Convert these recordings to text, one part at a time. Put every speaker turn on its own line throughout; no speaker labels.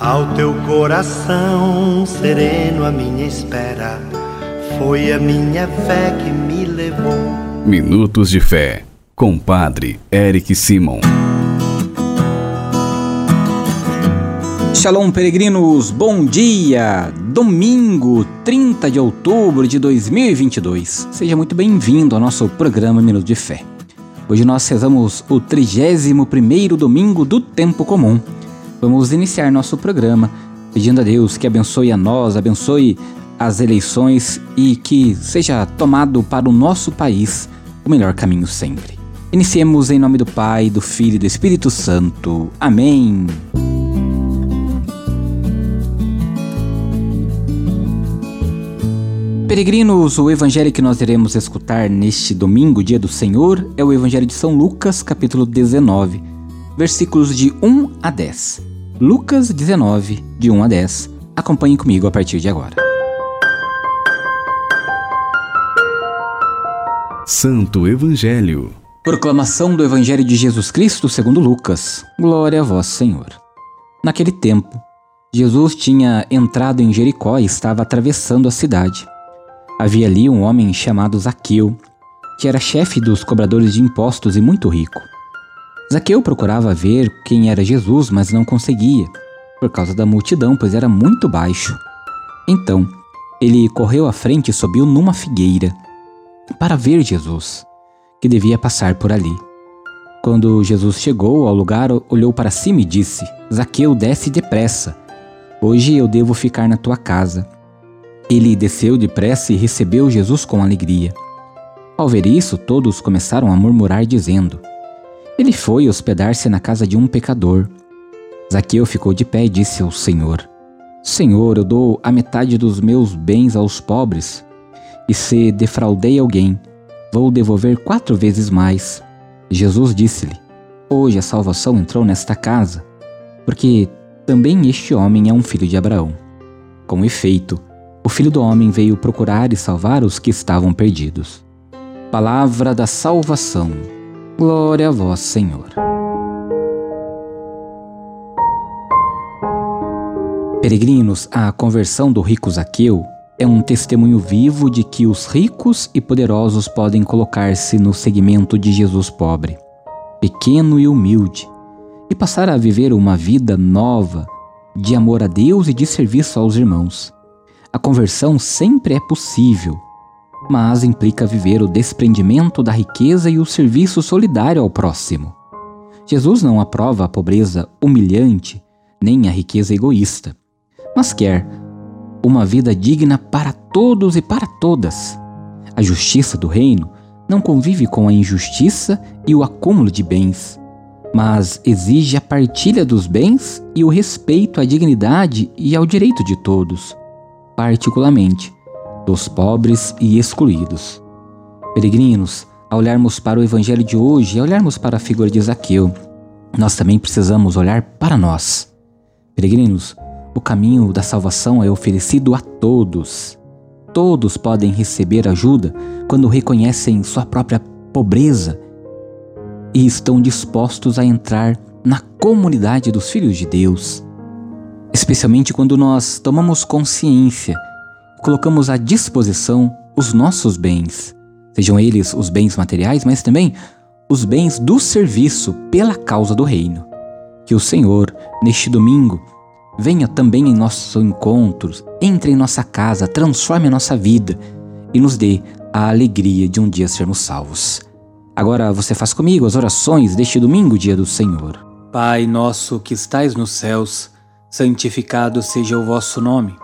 Ao teu coração sereno, a minha espera foi a minha fé que me levou.
Minutos de Fé, com Padre Eric Simon.
Shalom, peregrinos, bom dia! Domingo, 30 de outubro de 2022. Seja muito bem-vindo ao nosso programa Minuto de Fé. Hoje nós rezamos o 31º domingo do tempo comum. Vamos iniciar nosso programa pedindo a Deus que abençoe a nós, abençoe as eleições e que seja tomado para o nosso país o melhor caminho sempre. Iniciemos em nome do Pai, do Filho e do Espírito Santo. Amém. Peregrinos, o evangelho que nós iremos escutar neste domingo, dia do Senhor, é o evangelho de São Lucas, capítulo 19, versículos de 1 a 10. Lucas 19, de 1 a 10. Acompanhe comigo a partir de agora.
Santo Evangelho.
Proclamação do Evangelho de Jesus Cristo segundo Lucas. Glória a vós, Senhor. Naquele tempo, Jesus tinha entrado em Jericó e estava atravessando a cidade. Havia ali um homem chamado Zaqueu, que era chefe dos cobradores de impostos e muito rico. Zaqueu procurava ver quem era Jesus, mas não conseguia, por causa da multidão, pois era muito baixo. Então, ele correu à frente e subiu numa figueira para ver Jesus, que devia passar por ali. Quando Jesus chegou ao lugar, olhou para cima e disse: Zaqueu, desce depressa. Hoje eu devo ficar na tua casa. Ele desceu depressa e recebeu Jesus com alegria. Ao ver isso, todos começaram a murmurar, dizendo: ele foi hospedar-se na casa de um pecador. Zaqueu ficou de pé e disse ao Senhor: Senhor, eu dou a metade dos meus bens aos pobres, e se defraudei alguém, vou devolver quatro vezes mais. Jesus disse-lhe: Hoje a salvação entrou nesta casa, porque também este homem é um filho de Abraão. Com efeito, o filho do homem veio procurar e salvar os que estavam perdidos. Palavra da salvação. Glória a vós, Senhor. Peregrinos, a conversão do rico Zaqueu é um testemunho vivo de que os ricos e poderosos podem colocar-se no segmento de Jesus pobre, pequeno e humilde, e passar a viver uma vida nova de amor a Deus e de serviço aos irmãos. A conversão sempre é possível mas implica viver o desprendimento da riqueza e o serviço solidário ao próximo. Jesus não aprova a pobreza humilhante nem a riqueza egoísta, mas quer uma vida digna para todos e para todas. A justiça do reino não convive com a injustiça e o acúmulo de bens, mas exige a partilha dos bens e o respeito à dignidade e ao direito de todos, particularmente dos pobres e excluídos. Peregrinos, ao olharmos para o Evangelho de hoje e olharmos para a figura de Zaqueu, nós também precisamos olhar para nós. Peregrinos, o caminho da salvação é oferecido a todos. Todos podem receber ajuda quando reconhecem sua própria pobreza e estão dispostos a entrar na comunidade dos filhos de Deus. Especialmente quando nós tomamos consciência colocamos à disposição os nossos bens, sejam eles os bens materiais, mas também os bens do serviço pela causa do reino. Que o Senhor, neste domingo, venha também em nossos encontros, entre em nossa casa, transforme a nossa vida e nos dê a alegria de um dia sermos salvos. Agora você faz comigo as orações deste domingo, dia do Senhor. Pai nosso que estais nos céus, santificado seja o vosso nome.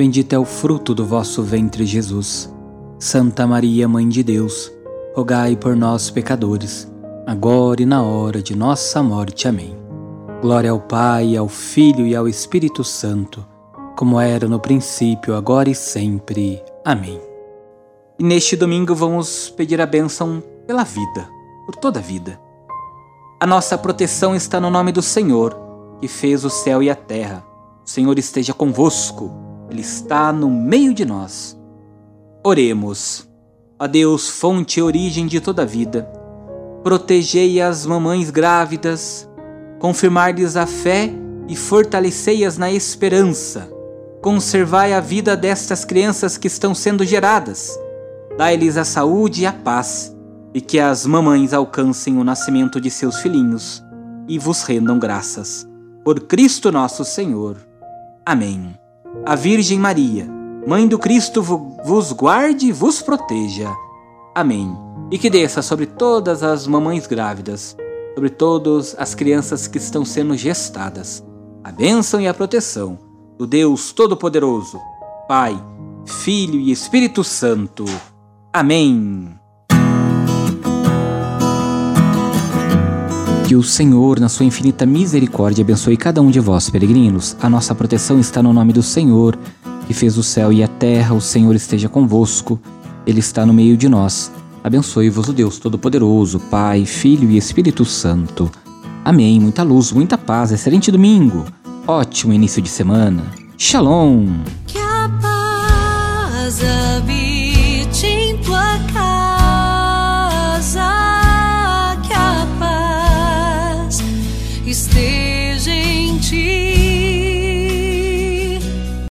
Bendito é o fruto do vosso ventre, Jesus. Santa Maria, Mãe de Deus, rogai por nós, pecadores, agora e na hora de nossa morte. Amém. Glória ao Pai, ao Filho e ao Espírito Santo, como era no princípio, agora e sempre. Amém. E neste domingo vamos pedir a bênção pela vida, por toda a vida. A nossa proteção está no nome do Senhor, que fez o céu e a terra. O Senhor esteja convosco, Ele está no meio de nós. Oremos. A Deus, fonte e origem de toda vida, protegei as mamães grávidas, confirmar-lhes a fé e fortalecei-as na esperança Conservai a vida destas crianças que estão sendo geradas. Dai-lhes a saúde e a paz, e que as mamães alcancem o nascimento de seus filhinhos e vos rendam graças. Por Cristo nosso Senhor. Amém. A Virgem Maria, Mãe do Cristo, vos guarde e vos proteja. Amém. E que desça sobre todas as mamães grávidas, sobre todas as crianças que estão sendo gestadas, a bênção e a proteção do Deus Todo-Poderoso, Pai, Filho e Espírito Santo. Amém. Que o Senhor, na sua infinita misericórdia, abençoe cada um de vós, peregrinos. A nossa proteção está no nome do Senhor, que fez o céu e a terra. O Senhor esteja convosco, ele está no meio de nós. Abençoe-vos o Deus Todo-Poderoso, Pai, Filho e Espírito Santo. Amém. Muita luz, muita paz. Excelente domingo. Ótimo início de semana. Shalom. Que a paz habite.